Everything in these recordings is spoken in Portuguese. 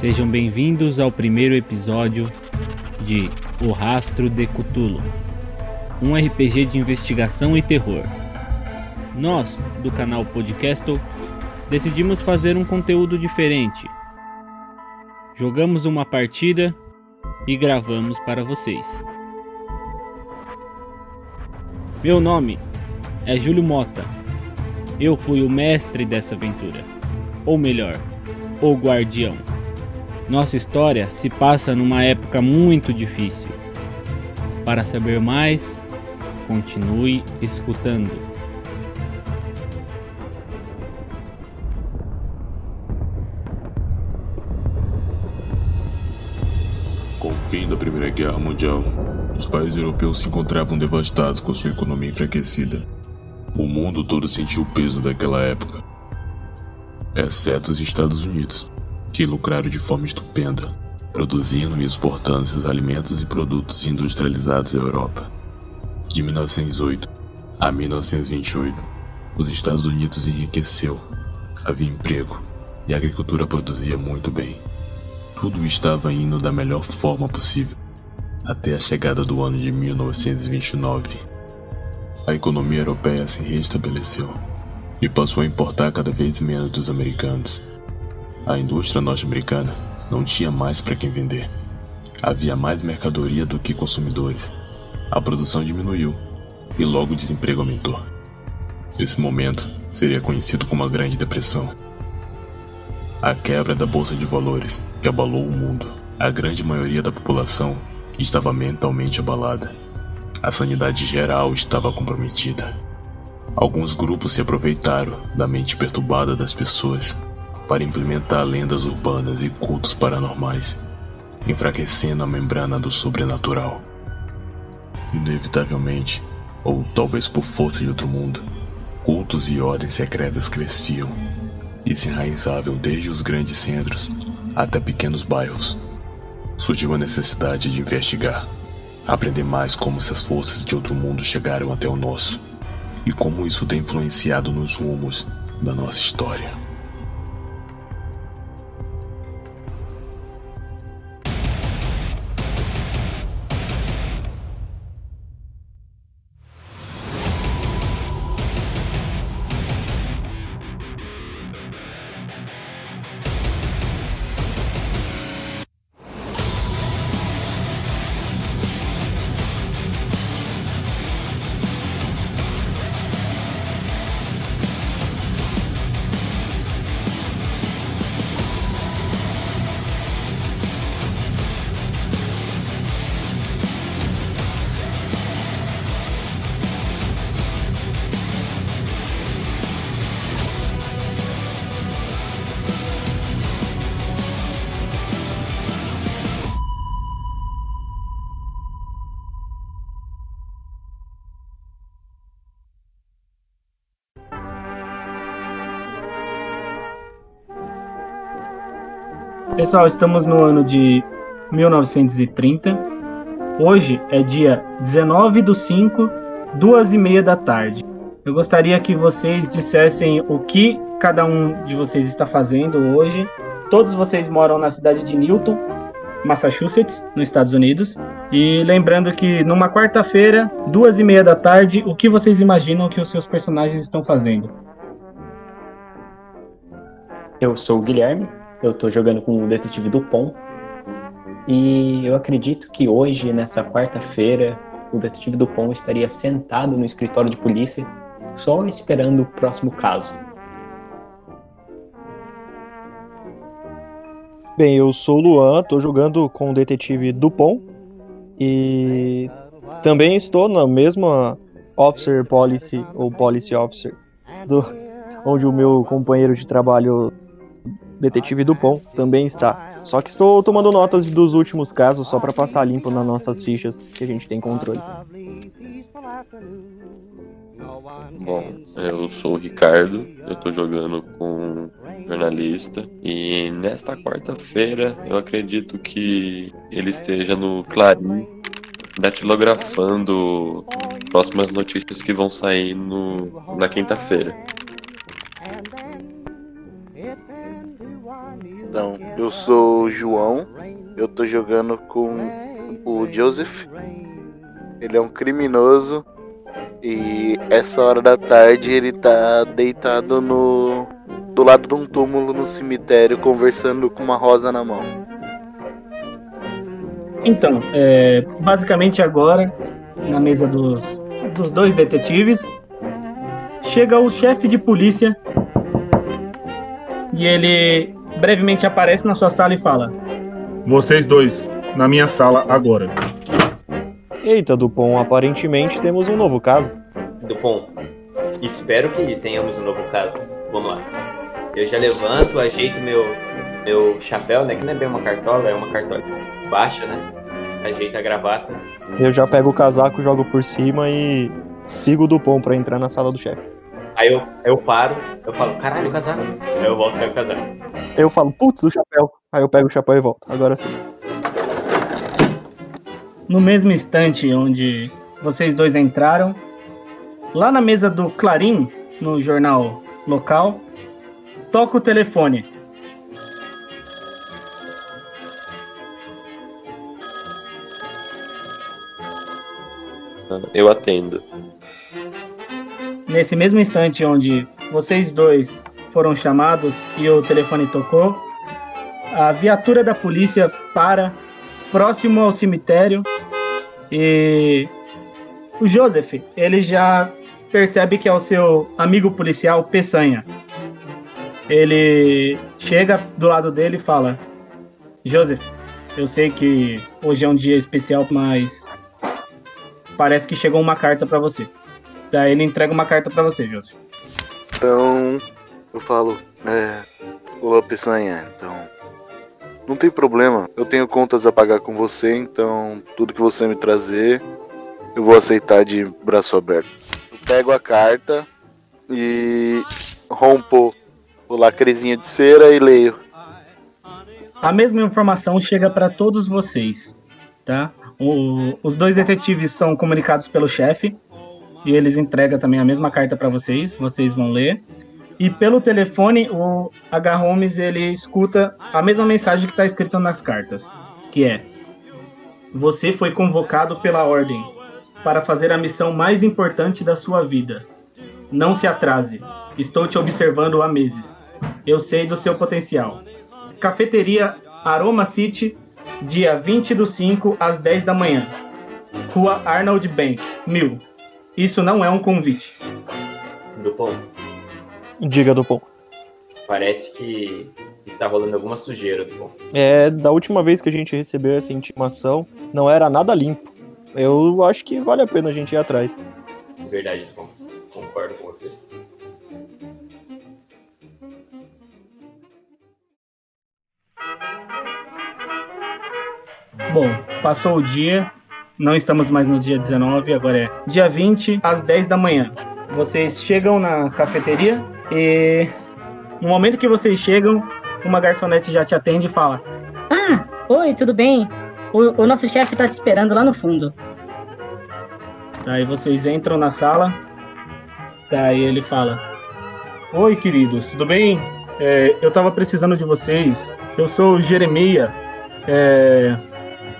Sejam bem-vindos ao primeiro episódio de O Rastro de Cthulhu, um RPG de investigação e terror. Nós, do canal Podcastle, decidimos fazer um conteúdo diferente. Jogamos uma partida e gravamos para vocês. Meu nome é Júlio Mota. Eu fui o mestre dessa aventura, ou melhor, o guardião. Nossa história se passa numa época muito difícil. Para saber mais, continue escutando. Com o fim da Primeira Guerra Mundial, os países europeus se encontravam devastados com sua economia enfraquecida. O mundo todo sentiu o peso daquela época, exceto os Estados Unidos que lucraram de forma estupenda, produzindo e exportando seus alimentos e produtos industrializados à Europa. De 1908 a 1928, os Estados Unidos enriqueceu, havia emprego e a agricultura produzia muito bem. Tudo estava indo da melhor forma possível, até a chegada do ano de 1929. A economia europeia se restabeleceu e passou a importar cada vez menos dos americanos a indústria norte-americana não tinha mais para quem vender. Havia mais mercadoria do que consumidores. A produção diminuiu e logo o desemprego aumentou. Esse momento seria conhecido como a Grande Depressão. A quebra da bolsa de valores que abalou o mundo. A grande maioria da população estava mentalmente abalada. A sanidade geral estava comprometida. Alguns grupos se aproveitaram da mente perturbada das pessoas para implementar lendas urbanas e cultos paranormais, enfraquecendo a membrana do sobrenatural. Inevitavelmente, ou talvez por força de outro mundo, cultos e ordens secretas cresciam e se enraizavam desde os grandes centros até pequenos bairros. Surgiu a necessidade de investigar, aprender mais como essas forças de outro mundo chegaram até o nosso e como isso tem influenciado nos rumos da nossa história. Pessoal, estamos no ano de 1930. Hoje é dia 19 do 5, duas e meia da tarde. Eu gostaria que vocês dissessem o que cada um de vocês está fazendo hoje. Todos vocês moram na cidade de Newton, Massachusetts, nos Estados Unidos. E lembrando que numa quarta-feira, duas e meia da tarde, o que vocês imaginam que os seus personagens estão fazendo? Eu sou o Guilherme, eu tô jogando com o detetive Dupont. E eu acredito que hoje, nessa quarta-feira, o detetive Dupont estaria sentado no escritório de polícia, só esperando o próximo caso. Bem, eu sou o Luan, tô jogando com o detetive Dupont e também estou na mesma Officer Policy ou Policy Officer do, onde o meu companheiro de trabalho detetive Dupont também está. Só que estou tomando notas dos últimos casos só para passar limpo nas nossas fichas que a gente tem controle. Bom, eu sou o Ricardo, eu tô jogando com jornalista e nesta quarta-feira eu acredito que ele esteja no Clarim datilografando próximas notícias que vão sair no, na quinta-feira. Então, eu sou o João, eu tô jogando com o Joseph. Ele é um criminoso e essa hora da tarde ele tá deitado no do lado de um túmulo no cemitério conversando com uma rosa na mão. Então, é, basicamente agora, na mesa dos, dos dois detetives, chega o chefe de polícia e ele brevemente aparece na sua sala e fala: Vocês dois, na minha sala agora. Eita, Dupont, aparentemente temos um novo caso. Dupont, espero que tenhamos um novo caso. Vamos lá. Eu já levanto, ajeito meu, meu chapéu, né? Que não é bem uma cartola, é uma cartola baixa, né? Ajeito a gravata. Eu já pego o casaco, jogo por cima e sigo o Dupont pra entrar na sala do chefe. Aí eu, eu paro, eu falo, caralho, o casaco. Aí eu volto e pego o casaco. Eu falo, putz, o chapéu. Aí eu pego o chapéu e volto. Agora sim. no mesmo instante onde vocês dois entraram, lá na mesa do Clarim, no jornal local, toca o telefone. Eu atendo. Nesse mesmo instante onde vocês dois foram chamados e o telefone tocou, a viatura da polícia para próximo ao cemitério e o Joseph, ele já percebe que é o seu amigo policial Peçanha. Ele chega do lado dele e fala: Joseph, eu sei que hoje é um dia especial, mas parece que chegou uma carta para você. Daí ele entrega uma carta para você, Joseph. Então, eu falo, é. Olá, Peçanha, então. Não tem problema, eu tenho contas a pagar com você, então tudo que você me trazer, eu vou aceitar de braço aberto. Eu pego a carta e rompo o lacrezinho de cera e leio. A mesma informação chega para todos vocês, tá? O- os dois detetives são comunicados pelo chefe e eles entregam também a mesma carta para vocês. Vocês vão ler. E pelo telefone, o H. Holmes ele escuta a mesma mensagem que está escrita nas cartas, que é: Você foi convocado pela ordem para fazer a missão mais importante da sua vida. Não se atrase. Estou te observando há meses. Eu sei do seu potencial. Cafeteria Aroma City, dia 20 do 5 às 10 da manhã. Rua Arnold Bank, 1000. Isso não é um convite. Dupont, Diga, Dupont. parece que está rolando alguma sujeira, Dupont. É, da última vez que a gente recebeu essa intimação, não era nada limpo. Eu acho que vale a pena a gente ir atrás. Verdade, Dupont. Concordo com você. Bom, passou o dia, não estamos mais no dia 19, agora é dia 20 às 10 da manhã. Vocês chegam na cafeteria e no momento que vocês chegam, uma garçonete já te atende e fala: Ah, oi, tudo bem? O, o nosso chefe tá te esperando lá no fundo. Daí vocês entram na sala. Daí ele fala: Oi, queridos, tudo bem? É, eu tava precisando de vocês. Eu sou o Jeremia. É,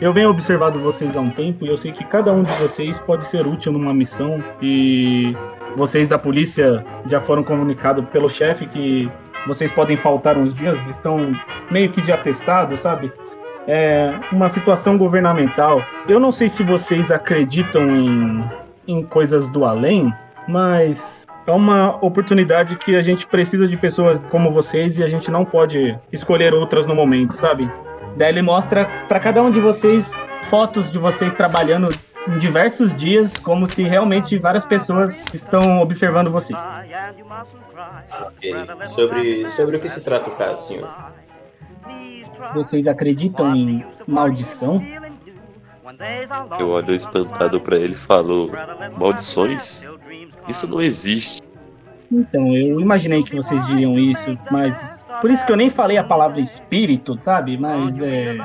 eu venho observando vocês há um tempo e eu sei que cada um de vocês pode ser útil numa missão. E vocês da polícia já foram comunicados pelo chefe que vocês podem faltar uns dias, estão meio que de atestado, sabe? É uma situação governamental. Eu não sei se vocês acreditam em, em coisas do além, mas é uma oportunidade que a gente precisa de pessoas como vocês e a gente não pode escolher outras no momento, sabe? Daí ele mostra para cada um de vocês fotos de vocês trabalhando em diversos dias, como se realmente várias pessoas estão observando vocês. Ok. Sobre, sobre o que se trata o caso, senhor? Vocês acreditam em maldição? Eu olho espantado pra ele e falo: Maldições? Isso não existe. Então, eu imaginei que vocês diriam isso, mas por isso que eu nem falei a palavra espírito, sabe? Mas é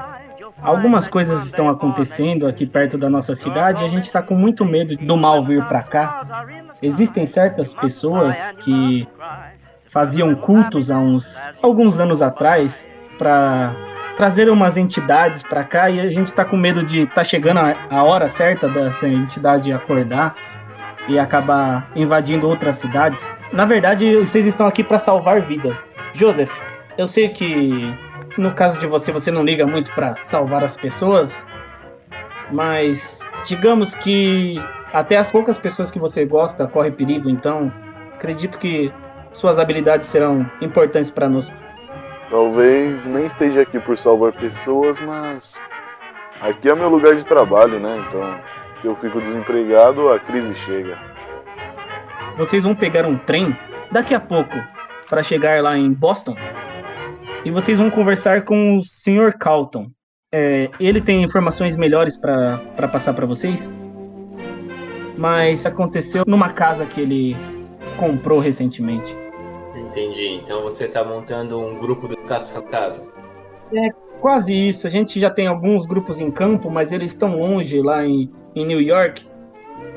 algumas coisas estão acontecendo aqui perto da nossa cidade e a gente tá com muito medo do mal vir pra cá. Existem certas pessoas que faziam cultos há uns alguns anos atrás para trazer umas entidades para cá e a gente tá com medo de tá chegando a, a hora certa dessa entidade acordar e acabar invadindo outras cidades. Na verdade, vocês estão aqui para salvar vidas. Joseph, eu sei que no caso de você, você não liga muito para salvar as pessoas, mas digamos que até as poucas pessoas que você gosta correm perigo, então acredito que suas habilidades serão importantes para nós. Talvez nem esteja aqui por salvar pessoas, mas aqui é meu lugar de trabalho, né? Então, se eu fico desempregado, a crise chega. Vocês vão pegar um trem daqui a pouco para chegar lá em Boston e vocês vão conversar com o Sr. Calton. É, ele tem informações melhores para passar para vocês, mas aconteceu numa casa que ele comprou recentemente. Entendi. Então você está montando um grupo dos caça-fantasma. É quase isso. A gente já tem alguns grupos em campo, mas eles estão longe lá em, em New York.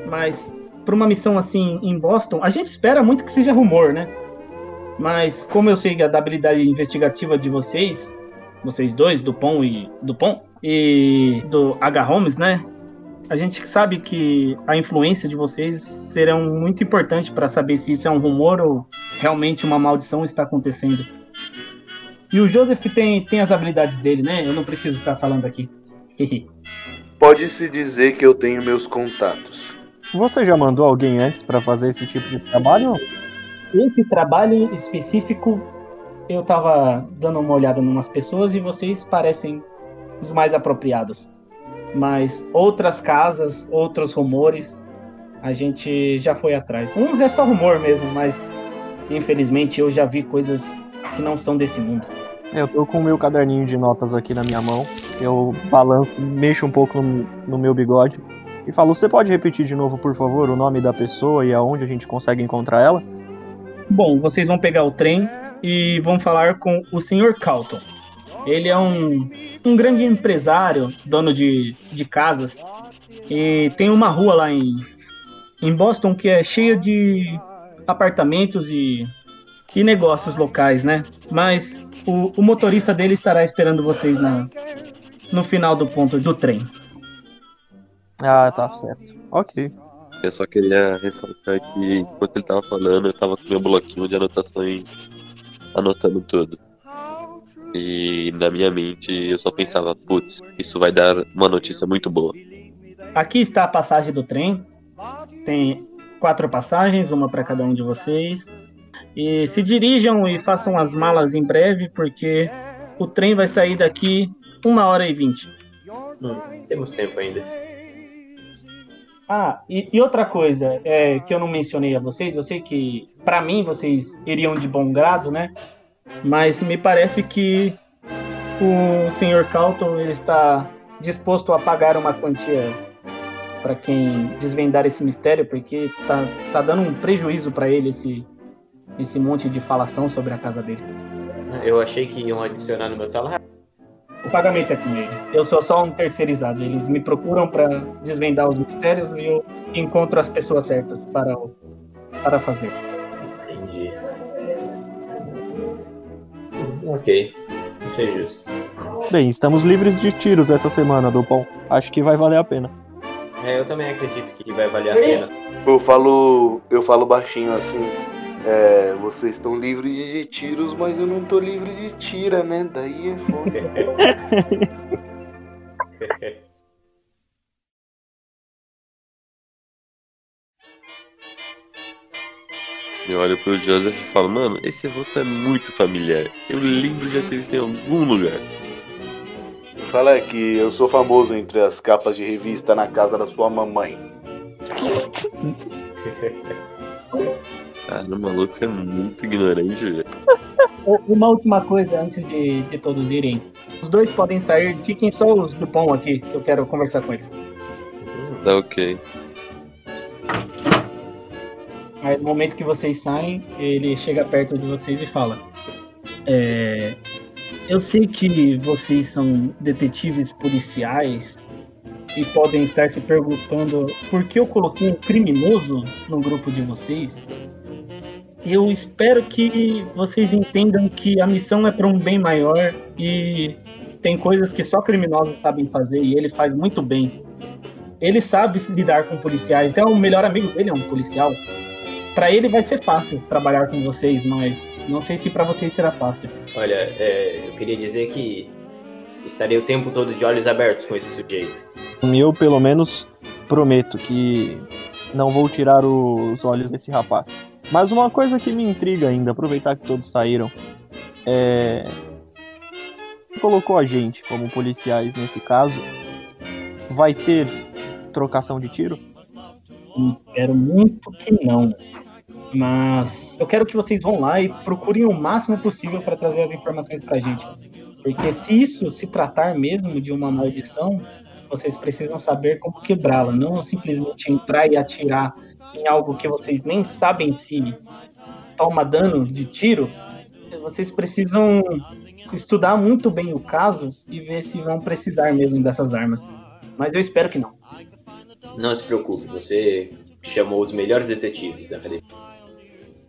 Mas para uma missão assim em Boston, a gente espera muito que seja rumor, né? Mas como eu sei da habilidade investigativa de vocês, vocês dois, Dupont e Dupont e do H. Holmes, né? A gente sabe que a influência de vocês serão muito importante para saber se isso é um rumor ou realmente uma maldição está acontecendo. E o Joseph tem, tem as habilidades dele, né? Eu não preciso ficar falando aqui. Pode-se dizer que eu tenho meus contatos. Você já mandou alguém antes para fazer esse tipo de trabalho? Esse trabalho específico, eu tava dando uma olhada em umas pessoas e vocês parecem os mais apropriados. Mas outras casas, outros rumores, a gente já foi atrás. Uns é só rumor mesmo, mas infelizmente eu já vi coisas que não são desse mundo. Eu tô com o meu caderninho de notas aqui na minha mão. Eu balanço, mexo um pouco no, no meu bigode e falo: Você pode repetir de novo, por favor, o nome da pessoa e aonde a gente consegue encontrar ela? Bom, vocês vão pegar o trem e vão falar com o Sr. Calton. Ele é um, um grande empresário, dono de, de casas, e tem uma rua lá em, em Boston que é cheia de apartamentos e, e negócios locais, né? Mas o, o motorista dele estará esperando vocês na, no final do ponto do trem. Ah, tá certo. Ok. Eu só queria ressaltar que enquanto ele tava falando, eu tava com meu bloquinho de anotações anotando tudo. E na minha mente eu só pensava, putz, isso vai dar uma notícia muito boa. Aqui está a passagem do trem. Tem quatro passagens, uma para cada um de vocês. E se dirijam e façam as malas em breve, porque o trem vai sair daqui uma hora e vinte. Hum, temos tempo ainda. Ah, e, e, outra coisa é, que eu não mencionei a vocês, eu sei que para mim vocês iriam de bom grado, né? Mas me parece que o Sr. Calton ele está disposto a pagar uma quantia para quem desvendar esse mistério, porque tá, tá dando um prejuízo para ele esse, esse monte de falação sobre a casa dele. Eu achei que iam adicionar no meu salário. O pagamento é com ele. Eu sou só um terceirizado. Eles me procuram para desvendar os mistérios e eu encontro as pessoas certas para, para fazer. Entendi. Ok. Achei justo. Bem, estamos livres de tiros essa semana, Dupont. Acho que vai valer a pena. É, eu também acredito que vai valer a pena. Eu falo, eu falo baixinho assim. É, vocês estão livres de tiros, mas eu não tô livre de tira, né? Daí é foda. Eu olho pro Joseph e falo, mano, esse rosto é muito familiar. Eu lembro de já ter visto em algum lugar. Fala é que eu sou famoso entre as capas de revista na casa da sua mamãe. Cara, o maluco é muito ignorante, velho. Uma última coisa antes de, de todos irem. Os dois podem sair, fiquem só os do pão aqui, que eu quero conversar com eles. Tá ok. Aí no momento que vocês saem, ele chega perto de vocês e fala: é, Eu sei que vocês são detetives policiais e podem estar se perguntando por que eu coloquei um criminoso no grupo de vocês. Eu espero que vocês entendam que a missão é para um bem maior e tem coisas que só criminosos sabem fazer e ele faz muito bem. Ele sabe lidar com policiais, então o melhor amigo dele é um policial. Para ele vai ser fácil trabalhar com vocês, mas não sei se para vocês será fácil. Olha, é, eu queria dizer que estarei o tempo todo de olhos abertos com esse sujeito. Eu, pelo menos, prometo que não vou tirar os olhos desse rapaz. Mas uma coisa que me intriga ainda, aproveitar que todos saíram, é. Colocou a gente como policiais nesse caso. Vai ter trocação de tiro? Espero muito que não. Mas eu quero que vocês vão lá e procurem o máximo possível para trazer as informações pra gente. Porque se isso se tratar mesmo de uma maldição, vocês precisam saber como quebrá-la, não simplesmente entrar e atirar em algo que vocês nem sabem se toma dano de tiro. Vocês precisam estudar muito bem o caso e ver se vão precisar mesmo dessas armas. Mas eu espero que não. Não se preocupe, você chamou os melhores detetives da academia.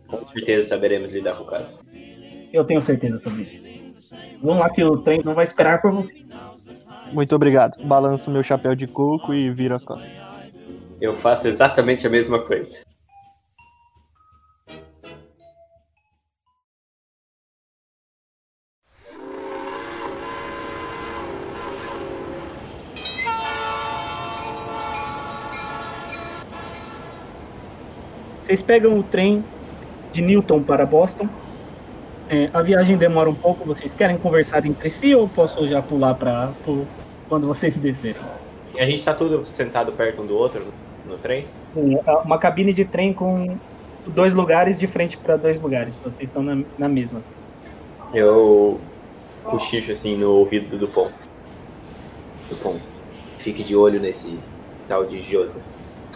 Com certeza saberemos lidar com o caso. Eu tenho certeza sobre isso. Vamos lá que o trem não vai esperar por vocês. Muito obrigado. Balanço meu chapéu de coco e viro as costas. Eu faço exatamente a mesma coisa. Vocês pegam o trem de Newton para Boston. É, a viagem demora um pouco. Vocês querem conversar entre si ou posso já pular para quando vocês descerem? E a gente está tudo sentado perto um do outro no trem? Sim, é uma cabine de trem com dois lugares de frente para dois lugares. Vocês estão na, na mesma. Eu cochicho assim no ouvido do Pom. Do Pom. Fique de olho nesse tal de Joseph.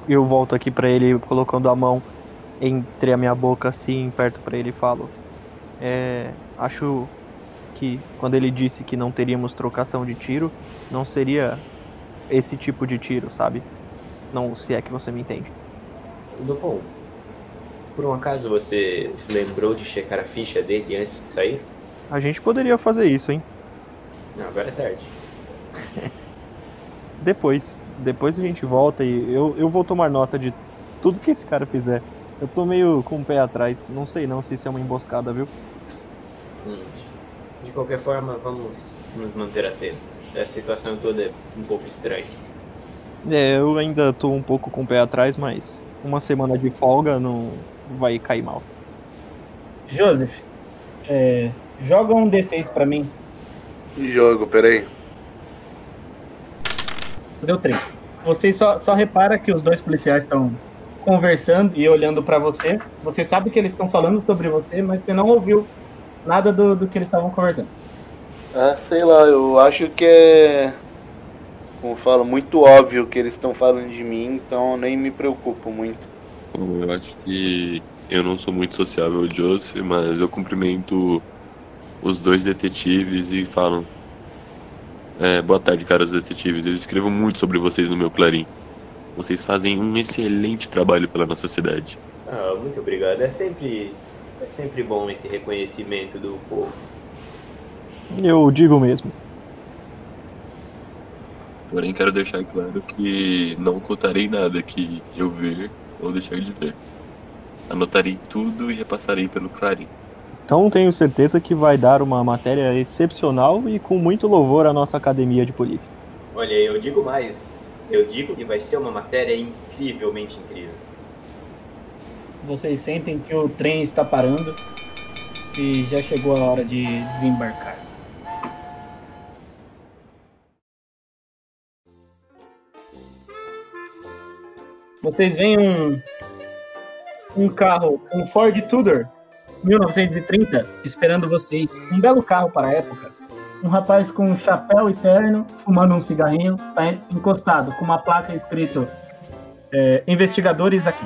Eu volto aqui para ele colocando a mão entre a minha boca assim, perto para ele e falo: é, acho que quando ele disse que não teríamos trocação de tiro, não seria esse tipo de tiro, sabe? Não, se é que você me entende. Dupont, por um acaso você lembrou de checar a ficha dele antes de sair? A gente poderia fazer isso, hein? Não, agora é tarde. Depois. Depois a gente volta e eu, eu vou tomar nota de tudo que esse cara fizer. Eu tô meio com o pé atrás. Não sei não se isso é uma emboscada, viu? Hum. De qualquer forma, vamos nos manter atentos. Essa situação toda é um pouco estranha. É, eu ainda tô um pouco com o pé atrás, mas uma semana de folga não vai cair mal. Joseph, é, joga um D6 pra mim. Jogo, peraí. Deu 3. Você só, só repara que os dois policiais estão conversando e olhando para você. Você sabe que eles estão falando sobre você, mas você não ouviu nada do, do que eles estavam conversando. Ah, sei lá, eu acho que é. Como falo, muito óbvio que eles estão falando de mim, então eu nem me preocupo muito. Bom, eu acho que eu não sou muito sociável, Joseph, mas eu cumprimento os dois detetives e falo. É, boa tarde, caros detetives. Eu escrevo muito sobre vocês no meu Clarim. Vocês fazem um excelente trabalho pela nossa cidade. Ah, muito obrigado. É sempre, é sempre bom esse reconhecimento do povo. Eu digo mesmo. Porém, quero deixar claro que não ocultarei nada que eu ver ou deixar de ver. Anotarei tudo e repassarei pelo Clarim. Então tenho certeza que vai dar uma matéria excepcional e com muito louvor à nossa academia de polícia. Olha, eu digo mais. Eu digo que vai ser uma matéria incrivelmente incrível. Vocês sentem que o trem está parando e já chegou a hora de desembarcar. Vocês veem um, um carro, um Ford Tudor 1930, esperando vocês. Um belo carro para a época. Um rapaz com um chapéu e terno, fumando um cigarrinho, tá encostado com uma placa escrito é, investigadores aqui.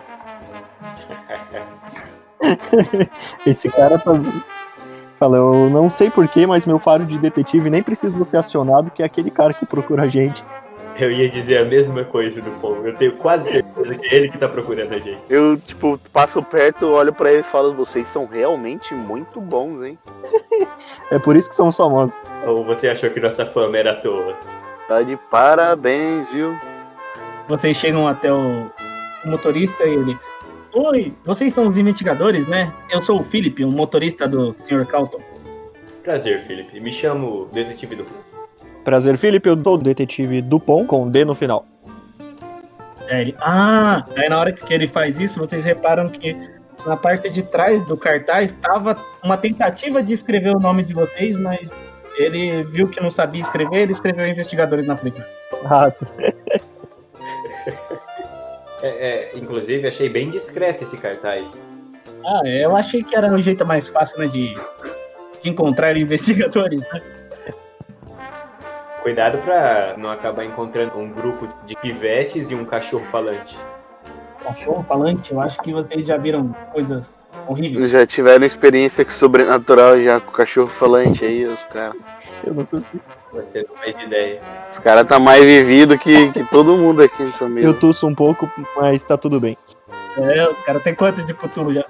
Esse cara tá. Fala, eu não sei porquê, mas meu faro de detetive nem precisa ser acionado, que é aquele cara que procura a gente. Eu ia dizer a mesma coisa do Pom. Eu tenho quase certeza que é ele que tá procurando a gente. Eu, tipo, passo perto, olho pra ele e falo: vocês são realmente muito bons, hein? É por isso que somos famosos. Ou você achou que nossa fama era à toa? Tá de parabéns, viu? Vocês chegam até o, o motorista e ele. Oi, vocês são os investigadores, né? Eu sou o Philip, um motorista do Sr. Calton. Prazer, Felipe. Me chamo Detetive do Prazer, Felipe. Eu sou o detetive Dupont, com D no final. É, ele, ah, aí na hora que ele faz isso, vocês reparam que na parte de trás do cartaz estava uma tentativa de escrever o nome de vocês, mas ele viu que não sabia escrever, ele escreveu investigadores na frente. Ah, É, é, inclusive, achei bem discreto esse cartaz. Ah, é, eu achei que era o jeito mais fácil, né, de, de encontrar investigadores, né? Cuidado pra não acabar encontrando um grupo de pivetes e um cachorro falante. Cachorro falante, eu acho que vocês já viram coisas horríveis. Já tiveram experiência com sobrenatural já com o cachorro falante aí, os caras. eu não consigo. Você não faz ideia. Os caras tá mais vivido que, que todo mundo aqui nessa mesa. Eu tuço um pouco, mas tá tudo bem. É, os caras têm quanto de Cthulhu já?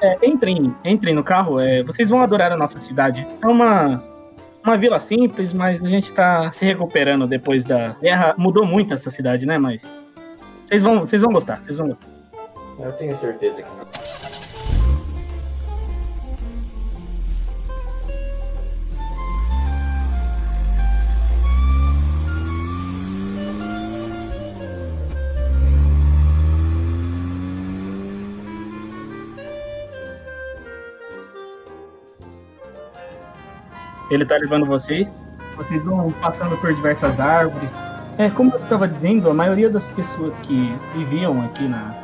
É, entrem, entrem no carro, é, vocês vão adorar a nossa cidade. É uma, uma vila simples, mas a gente tá se recuperando depois da guerra. Mudou muito essa cidade, né? Mas vocês vão, vocês vão gostar, vocês vão gostar. Eu tenho certeza que sim. Ele tá levando vocês. Vocês vão passando por diversas árvores. É, como eu estava dizendo, a maioria das pessoas que viviam aqui na,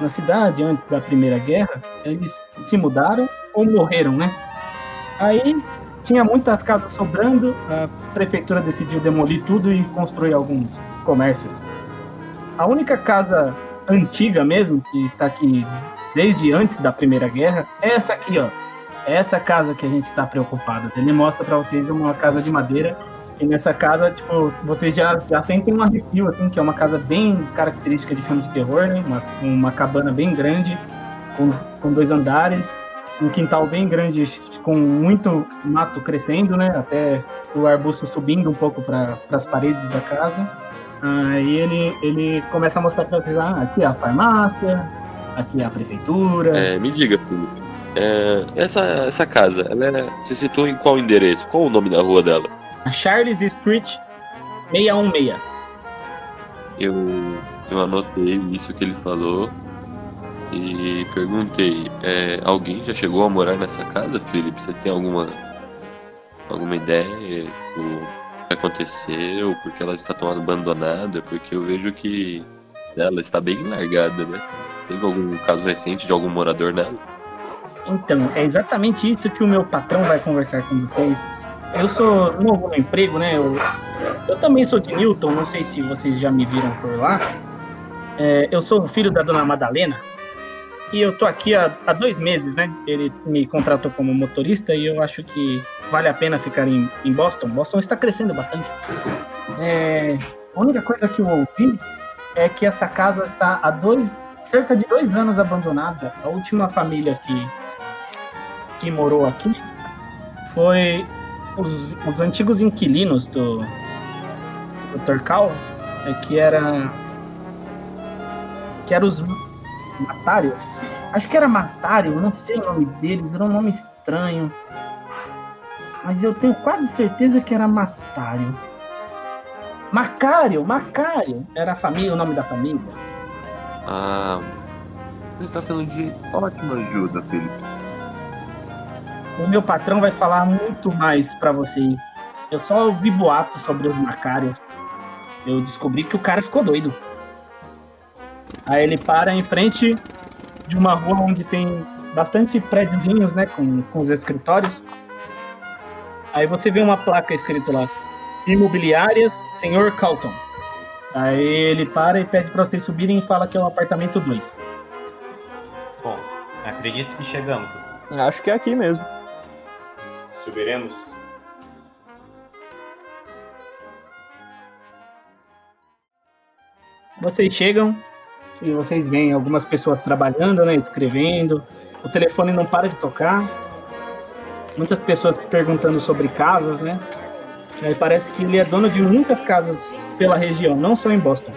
na cidade antes da Primeira Guerra, eles se mudaram ou morreram, né? Aí tinha muitas casas sobrando, a prefeitura decidiu demolir tudo e construir alguns comércios. A única casa antiga mesmo, que está aqui desde antes da Primeira Guerra, é essa aqui, ó. Essa casa que a gente está preocupado. Ele mostra para vocês uma casa de madeira e nessa casa, tipo, vocês já, já sentem um arrepio, assim, que é uma casa bem característica de filme de terror, né? Uma, uma cabana bem grande, com, com dois andares, um quintal bem grande, com muito mato crescendo, né? Até o arbusto subindo um pouco para as paredes da casa. Aí ele, ele começa a mostrar para vocês, ah, aqui é a farmácia, aqui é a prefeitura. É, me diga, Felipe. É, essa, essa casa, ela é, se situa em qual endereço? Qual o nome da rua dela? A Charles Street 616. Eu, eu anotei isso que ele falou e perguntei: é, alguém já chegou a morar nessa casa, Felipe? Você tem alguma, alguma ideia do que aconteceu? Porque ela está tão abandonada? Porque eu vejo que ela está bem largada, né? Teve algum caso recente de algum morador nela? Então, é exatamente isso que o meu patrão vai conversar com vocês. Eu sou novo no emprego, né? Eu, eu também sou de Newton, não sei se vocês já me viram por lá. É, eu sou filho da dona Madalena e eu tô aqui há, há dois meses, né? Ele me contratou como motorista e eu acho que vale a pena ficar em, em Boston. Boston está crescendo bastante. É, a única coisa que eu ouvi é que essa casa está há dois, cerca de dois anos abandonada. A última família que, que morou aqui foi os, os antigos inquilinos do, do Torcal, é, que era que eram os Matários. Acho que era Matário, não sei o nome deles, era um nome estranho. Mas eu tenho quase certeza que era Matário. Macário, Macário. Era a família, o nome da família. Ah, você está sendo de ótima ajuda, Felipe. O meu patrão vai falar muito mais pra vocês. Eu só ouvi boatos sobre os Macários. Eu descobri que o cara ficou doido. Aí ele para em frente de uma rua onde tem bastante prédiozinhos, né, com, com os escritórios. Aí você vê uma placa escrito lá: Imobiliárias Senhor Calton. Aí ele para e pede para vocês subirem e fala que é o apartamento 2. Bom, acredito que chegamos. Acho que é aqui mesmo subiremos? Vocês chegam e vocês veem algumas pessoas trabalhando, né, escrevendo. O telefone não para de tocar. Muitas pessoas perguntando sobre casas, né? Aí parece que ele é dono de muitas casas pela região, não só em Boston.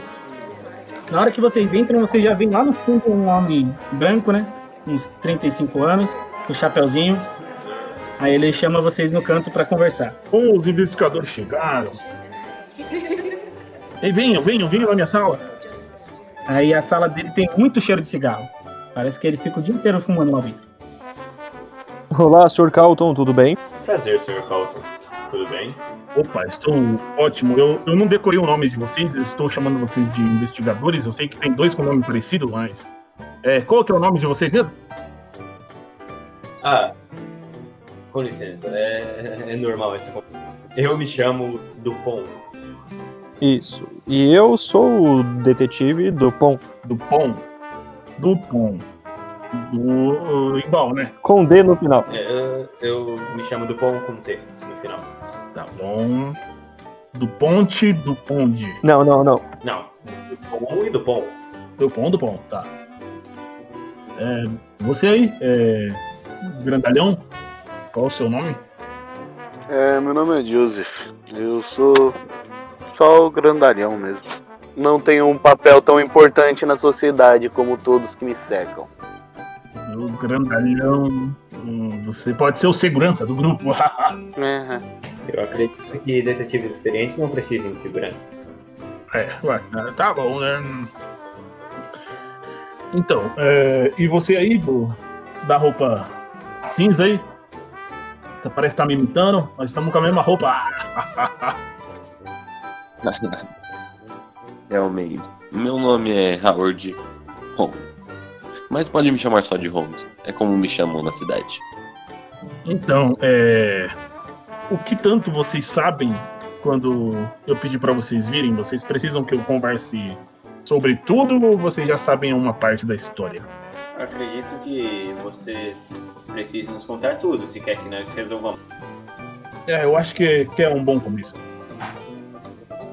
Na hora que vocês entram, vocês já veem lá no fundo um homem branco, né? Uns 35 anos, com um chapeuzinho, Aí ele chama vocês no canto para conversar. Como os investigadores chegaram? Ei, venham, venham, venham na minha sala. Aí a sala dele tem muito cheiro de cigarro. Parece que ele fica o dia inteiro fumando lá dentro. Olá, Sr. Calton, tudo bem? Prazer, Sr. Calton. Tudo bem? Opa, estou ótimo. Eu, eu não decorei o nome de vocês, eu estou chamando vocês de investigadores. Eu sei que tem dois com nome parecido, mas. É, qual que é o nome de vocês mesmo? Ah, com licença, é, é normal esse Eu me chamo Dupont. Isso. E eu sou o detetive Dupont. Dupont. Dupont. Do. igual, né? Com D no final. É, eu, eu me chamo Dupont com T no final. Tá bom. Do ponte, do ponde. Não, não, não. Não. Dupont e Dupont. Dupont, Dupont, tá. É, você aí, é. Grandalhão? Qual o seu nome? É, meu nome é Joseph. Eu sou só o grandalhão mesmo. Não tenho um papel tão importante na sociedade como todos que me cercam. O grandalhão. Você pode ser o segurança do grupo. Uhum. Eu acredito que detetives experientes não precisem de segurança. é, ué, tá- tá bom, né? Então, é, e você aí, do, da roupa cinza aí? Parece que tá me imitando, nós estamos com a mesma roupa. Realmente. Meu nome é Howard Holmes. Mas pode me chamar só de Holmes. É como me chamam na cidade. Então, é. O que tanto vocês sabem quando eu pedi pra vocês virem? Vocês precisam que eu converse sobre tudo ou vocês já sabem uma parte da história? Acredito que você precisa nos contar tudo se quer que nós resolvamos. É, eu acho que, que é um bom começo.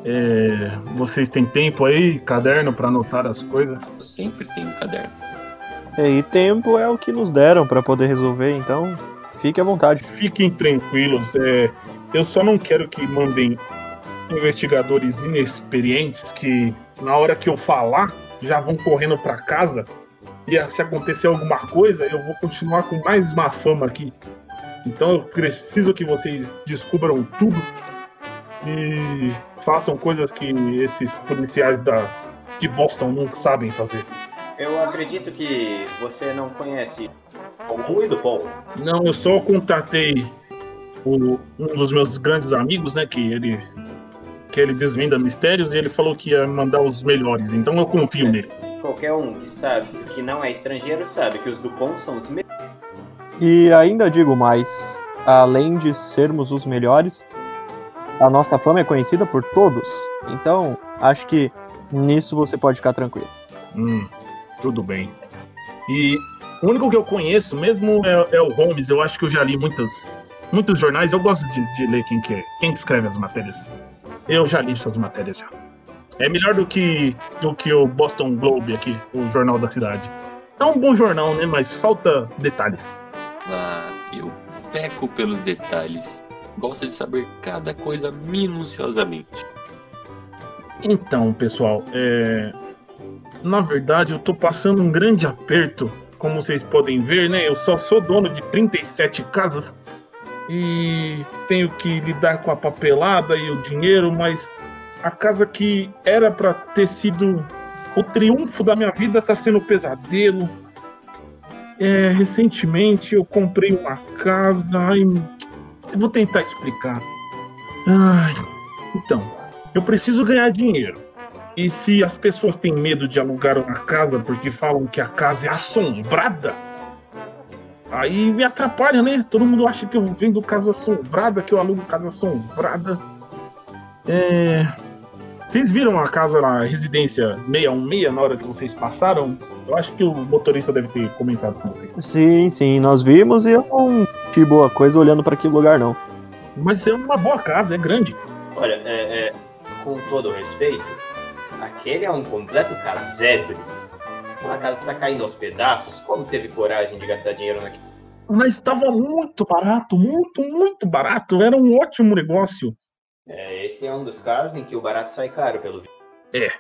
É, vocês têm tempo aí, caderno pra anotar as coisas? Eu sempre tenho um caderno. É, E tempo é o que nos deram pra poder resolver, então fique à vontade. Fiquem tranquilos. é, eu só não quero que mandem investigadores inexperientes que na hora que eu falar já vão correndo pra casa e se acontecer alguma coisa eu vou continuar com mais má fama aqui. Então eu preciso que vocês descubram tudo e façam coisas que esses policiais da de Boston não sabem fazer. Eu acredito que você não conhece o e Dupont. Não, eu só contatei o- um dos meus grandes amigos, né? Que ele que ele desvenda mistérios e ele falou que ia mandar os melhores. Então eu confio nele. Qualquer um que sabe que não é estrangeiro sabe que os Dupont são os melhores. E ainda digo mais, além de sermos os melhores, a nossa fama é conhecida por todos. Então, acho que nisso você pode ficar tranquilo. Hum, tudo bem. E o único que eu conheço mesmo é, é o Holmes. Eu acho que eu já li muitos, muitos jornais. Eu gosto de, de ler quem que, é, quem que escreve as matérias. Eu já li essas matérias já. É melhor do que, do que o Boston Globe aqui, o jornal da cidade. É um bom jornal, né? Mas falta detalhes. Ah, eu peco pelos detalhes. Gosto de saber cada coisa minuciosamente. Então, pessoal, é... na verdade eu tô passando um grande aperto. Como vocês podem ver, né? Eu só sou dono de 37 casas e tenho que lidar com a papelada e o dinheiro, mas a casa que era pra ter sido o triunfo da minha vida tá sendo um pesadelo. É, recentemente eu comprei uma casa. Ai, eu vou tentar explicar. Ai, então, eu preciso ganhar dinheiro. E se as pessoas têm medo de alugar uma casa porque falam que a casa é assombrada, aí me atrapalha, né? Todo mundo acha que eu vendo casa assombrada, que eu alugo casa assombrada. É. Vocês viram a casa na residência 616 na hora que vocês passaram? Eu acho que o motorista deve ter comentado com vocês. Sim, sim, nós vimos e eu não tive boa coisa olhando para aquele lugar, não. Mas é uma boa casa, é grande. Olha, é, é, com todo o respeito, Aquele é um completo casebre. A casa está caindo aos pedaços. Como teve coragem de gastar dinheiro naquilo? Mas estava muito barato, muito, muito barato. Era um ótimo negócio. É, esse é um dos casos em que o barato sai caro, pelo visto. É,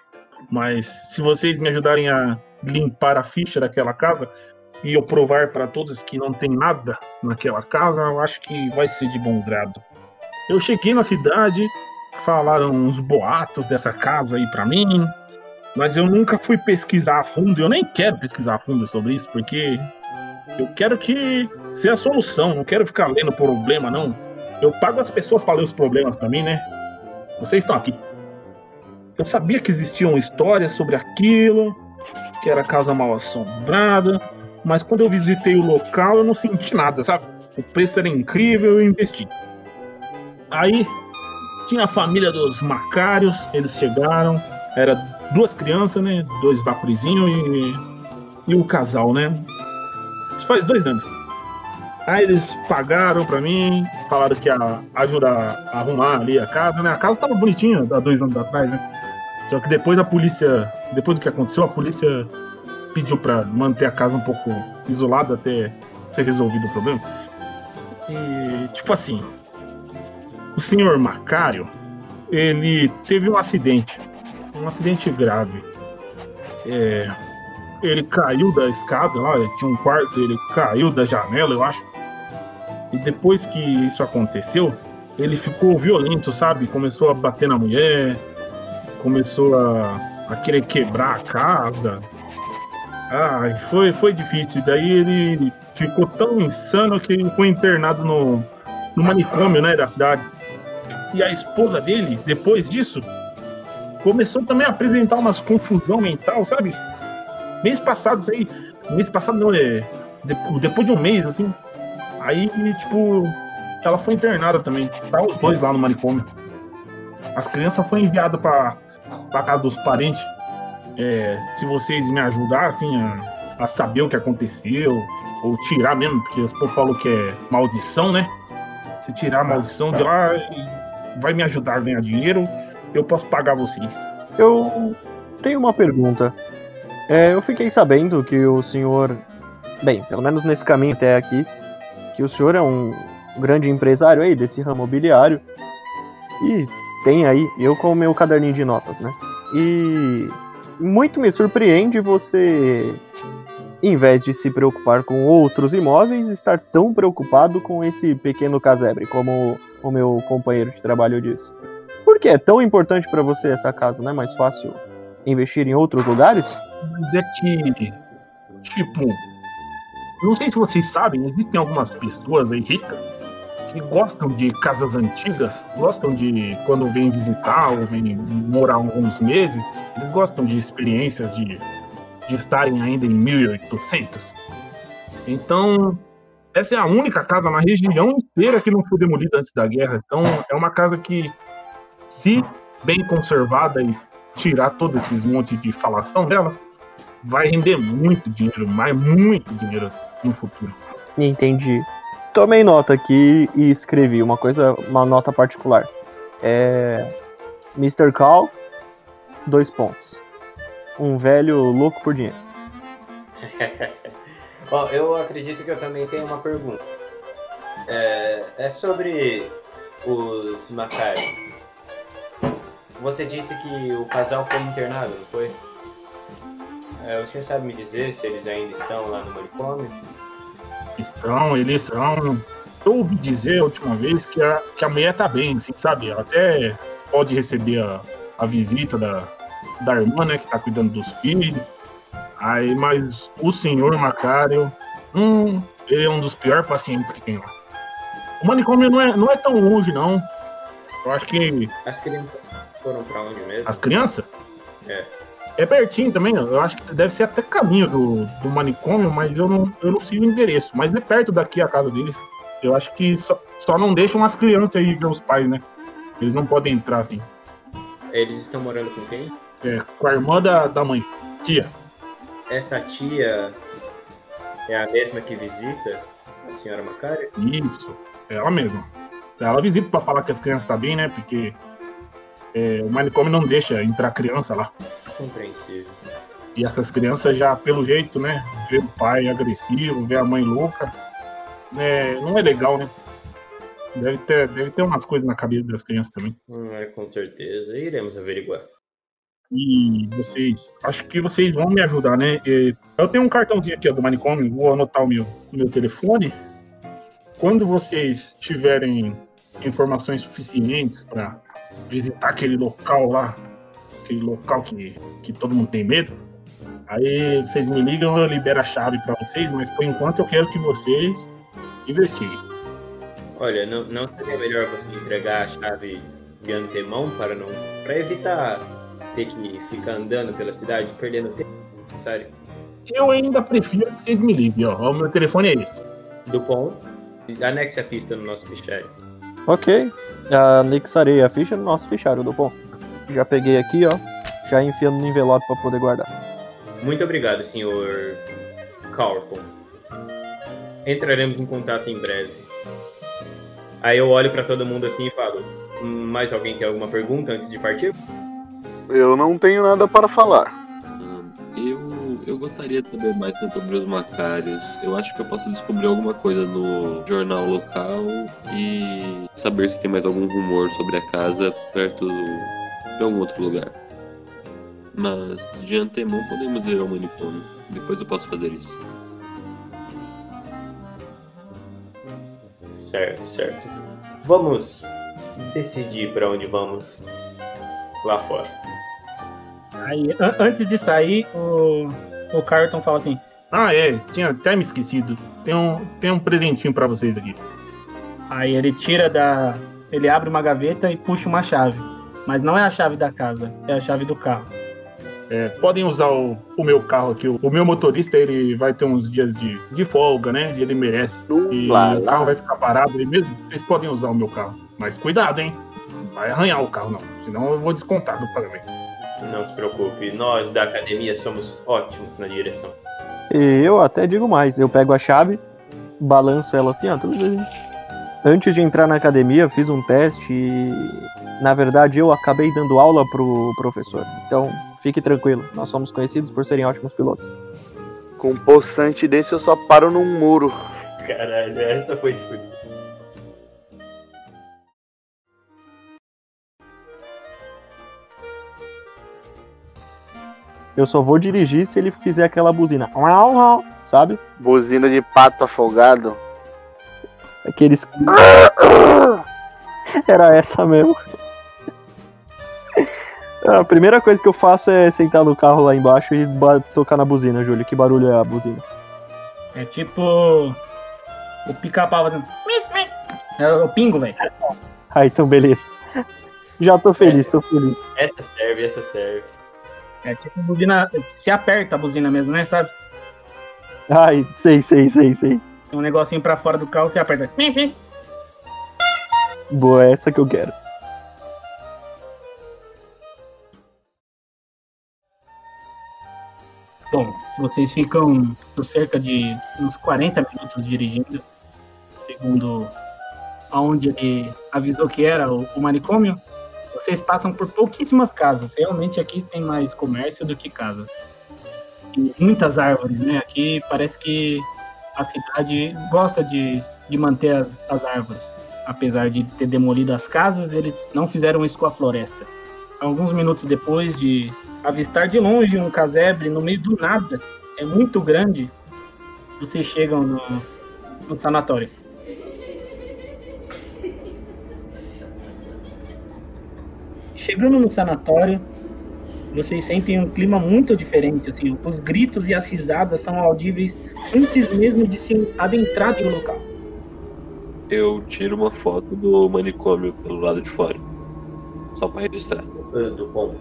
mas se vocês me ajudarem a limpar a ficha daquela casa e eu provar para todos que não tem nada naquela casa, eu acho que vai ser de bom grado. Eu cheguei na cidade, falaram uns boatos dessa casa aí para mim, mas eu nunca fui pesquisar a fundo. Eu nem quero pesquisar a fundo sobre isso, porque eu quero que seja a solução. Não quero ficar lendo problema, não. Eu pago as pessoas para ler os problemas para mim, né? Vocês estão aqui. Eu sabia que existiam histórias sobre aquilo, que era casa mal assombrada, mas quando eu visitei o local eu não senti nada, sabe? O preço era incrível eu investi. Aí tinha a família dos Macários, eles chegaram, era duas crianças, né? Dois bacurizinhos e, e o casal, né? Isso faz dois anos. Aí eles pagaram pra mim, falaram que ia ajudar a arrumar ali a casa, né? A casa tava bonitinha há dois anos atrás, né? Só que depois a polícia, depois do que aconteceu, a polícia pediu pra manter a casa um pouco isolada até ser resolvido o problema. E, tipo assim, o senhor Macário, ele teve um acidente, um acidente grave. É, ele caiu da escada lá, tinha um quarto, ele caiu da janela, eu acho. E depois que isso aconteceu, ele ficou violento, sabe? Começou a bater na mulher, começou a, a querer quebrar a casa. Ah, foi, foi difícil. Daí ele ficou tão insano que ele foi internado no, no manicômio, né, da cidade. E a esposa dele, depois disso, começou também a apresentar umas confusão mental, sabe? Mês passado, isso aí. Mês passado não, é. Depois de um mês, assim. Aí, tipo, ela foi internada também. Tá os dois lá no manicômio. As crianças foram enviadas pra, pra casa dos parentes. É, se vocês me ajudassem a, a saber o que aconteceu, ou tirar mesmo, porque o povo falou que é maldição, né? Se tirar a maldição de lá, vai me ajudar a ganhar dinheiro, eu posso pagar vocês. Eu tenho uma pergunta. É, eu fiquei sabendo que o senhor, bem, pelo menos nesse caminho até aqui, que o senhor é um grande empresário aí desse ramo mobiliário e tem aí eu com o meu caderninho de notas, né? E muito me surpreende você, em vez de se preocupar com outros imóveis, estar tão preocupado com esse pequeno casebre, como o meu companheiro de trabalho disse. Por que é tão importante para você essa casa? Não é mais fácil investir em outros lugares? Mas é que, tipo, não sei se vocês sabem, existem algumas pessoas aí ricas que gostam de casas antigas, gostam de quando vêm visitar ou vêm morar alguns meses, eles gostam de experiências de, de estarem ainda em 1800. Então, essa é a única casa na região inteira que não foi demolida antes da guerra. Então, é uma casa que, se bem conservada e tirar todos esses monte de falação dela, vai render muito dinheiro, mas muito dinheiro no futuro. Entendi. Tomei nota aqui e escrevi uma coisa, uma nota particular. É. Mr. Call, dois pontos. Um velho louco por dinheiro. Bom, eu acredito que eu também tenho uma pergunta. É, é sobre os Macari. Você disse que o casal foi internado, não foi? É, o senhor sabe me dizer se eles ainda estão lá no manicômio? Estão, eles são. Eu ouvi dizer a última vez que a, que a mulher tá bem, assim, sabe? Ela até pode receber a, a visita da, da irmã, né, que tá cuidando dos filhos. Aí, mas o senhor Macário, hum, ele é um dos piores pacientes que tem lá. O manicômio não é, não é tão longe, não. Eu acho que. As crianças foram pra onde mesmo? As crianças? É. É pertinho também, eu acho que deve ser até caminho do, do manicômio, mas eu não, eu não sei o endereço. Mas é perto daqui a casa deles. Eu acho que só, só não deixam as crianças aí ver os pais, né? Eles não podem entrar assim. Eles estão morando com quem? É, com a irmã da, da mãe, tia. Essa tia é a mesma que visita a senhora Macari? Isso, é ela mesma. Ela visita pra falar que as crianças estão tá bem, né? Porque é, o manicômio não deixa entrar criança lá. Compreensível. E essas crianças já, pelo jeito, né? Vê o pai agressivo, vê a mãe louca. É, não é legal, né? Deve ter, deve ter umas coisas na cabeça das crianças também. Hum, é, com certeza. Iremos averiguar. E vocês, acho que vocês vão me ajudar, né? Eu tenho um cartãozinho aqui do manicômio, vou anotar o meu, o meu telefone. Quando vocês tiverem informações suficientes para visitar aquele local lá, aquele local que, que todo mundo tem medo, aí vocês me ligam, eu libero a chave para vocês, mas por enquanto eu quero que vocês investiguem. Olha, não, não seria melhor você entregar a chave de antemão para não. para evitar ter que ficar andando pela cidade, perdendo tempo, sério. Eu ainda prefiro que vocês me liguem, ó. O meu telefone é esse. Dupont, anexe a pista no nosso fichário. Ok. Anexarei a ficha no nosso fichário do bom. Já peguei aqui, ó. Já enfiando no envelope para poder guardar. Muito obrigado, senhor Carlton. Entraremos em contato em breve. Aí eu olho para todo mundo assim e falo: "Hum, mais alguém tem alguma pergunta antes de partir? Eu não tenho nada para falar. Hum, Eu, eu gostaria de saber mais sobre os macários. Eu acho que eu posso descobrir alguma coisa no jornal local e saber se tem mais algum rumor sobre a casa perto de algum outro lugar. Mas de antemão podemos ir ao manicômio. Depois eu posso fazer isso. Certo, certo. Vamos decidir para onde vamos lá fora. Aí, an- antes de sair, o, o Carlton fala assim: Ah, é, tinha até me esquecido. Tem um, tem um presentinho para vocês aqui. Aí ele tira da. Ele abre uma gaveta e puxa uma chave. Mas não é a chave da casa, é a chave do carro. É, podem usar o, o meu carro aqui. O, o meu motorista ele vai ter uns dias de, de folga, né? Ele merece. E Lá, o carro vai ficar parado aí mesmo. Vocês podem usar o meu carro. Mas cuidado, hein? Não vai arranhar o carro, não. Senão eu vou descontar do pagamento. Não se preocupe, nós da academia somos ótimos na direção. E eu até digo mais, eu pego a chave, balanço ela assim, ó. tudo bem. Antes de entrar na academia, fiz um teste e, na verdade, eu acabei dando aula pro professor. Então, fique tranquilo, nós somos conhecidos por serem ótimos pilotos. Com um postante desse eu só paro num muro. Caralho, essa foi tipo. Eu só vou dirigir se ele fizer aquela buzina, sabe? Buzina de pato afogado. Aqueles. Era essa mesmo. A primeira coisa que eu faço é sentar no carro lá embaixo e tocar na buzina, Júlio. Que barulho é a buzina? É tipo. O pica-pau fazendo. É o pingo, velho. Ah, então beleza. Já tô feliz, tô feliz. Essa serve, essa serve. É tipo buzina. Se aperta a buzina mesmo, né? Sabe? Ai, sei, sei, sei, sei. Tem um negocinho pra fora do carro, você aperta. Boa, é essa que eu quero. Bom, vocês ficam por cerca de uns 40 minutos dirigindo, segundo aonde ele avisou que era o, o manicômio. Vocês passam por pouquíssimas casas. Realmente aqui tem mais comércio do que casas. E muitas árvores, né? Aqui parece que a cidade gosta de, de manter as, as árvores. Apesar de ter demolido as casas, eles não fizeram isso com a floresta. Alguns minutos depois de avistar de longe um casebre no meio do nada, é muito grande, vocês chegam no, no sanatório. Chegando no sanatório, vocês sentem um clima muito diferente, assim, os gritos e as risadas são audíveis antes mesmo de se adentrar no local. Eu tiro uma foto do manicômio pelo lado de fora. Só pra registrar. Do bom.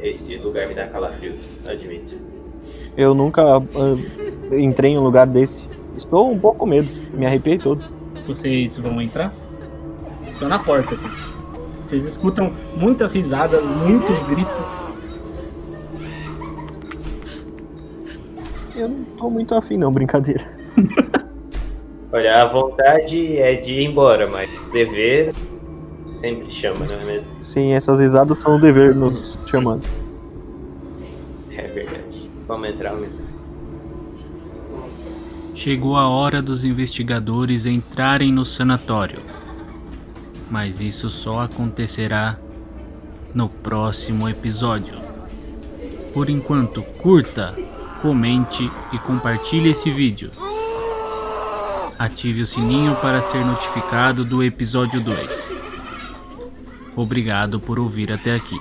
Esse lugar me dá calafrios, admito. Eu nunca ah, entrei em um lugar desse. Estou um pouco com medo, me arrepiei todo. Vocês vão entrar? Estão na porta, assim. Vocês escutam muitas risadas, muitos gritos. Eu não tô muito afim, não, brincadeira. Olha, a vontade é de ir embora, mas dever sempre chama, não é mesmo? Sim, essas risadas são o dever nos chamando. É verdade. Vamos entrar, vamos entrar. Chegou a hora dos investigadores entrarem no sanatório. Mas isso só acontecerá no próximo episódio. Por enquanto, curta, comente e compartilhe esse vídeo. Ative o sininho para ser notificado do episódio 2. Obrigado por ouvir até aqui.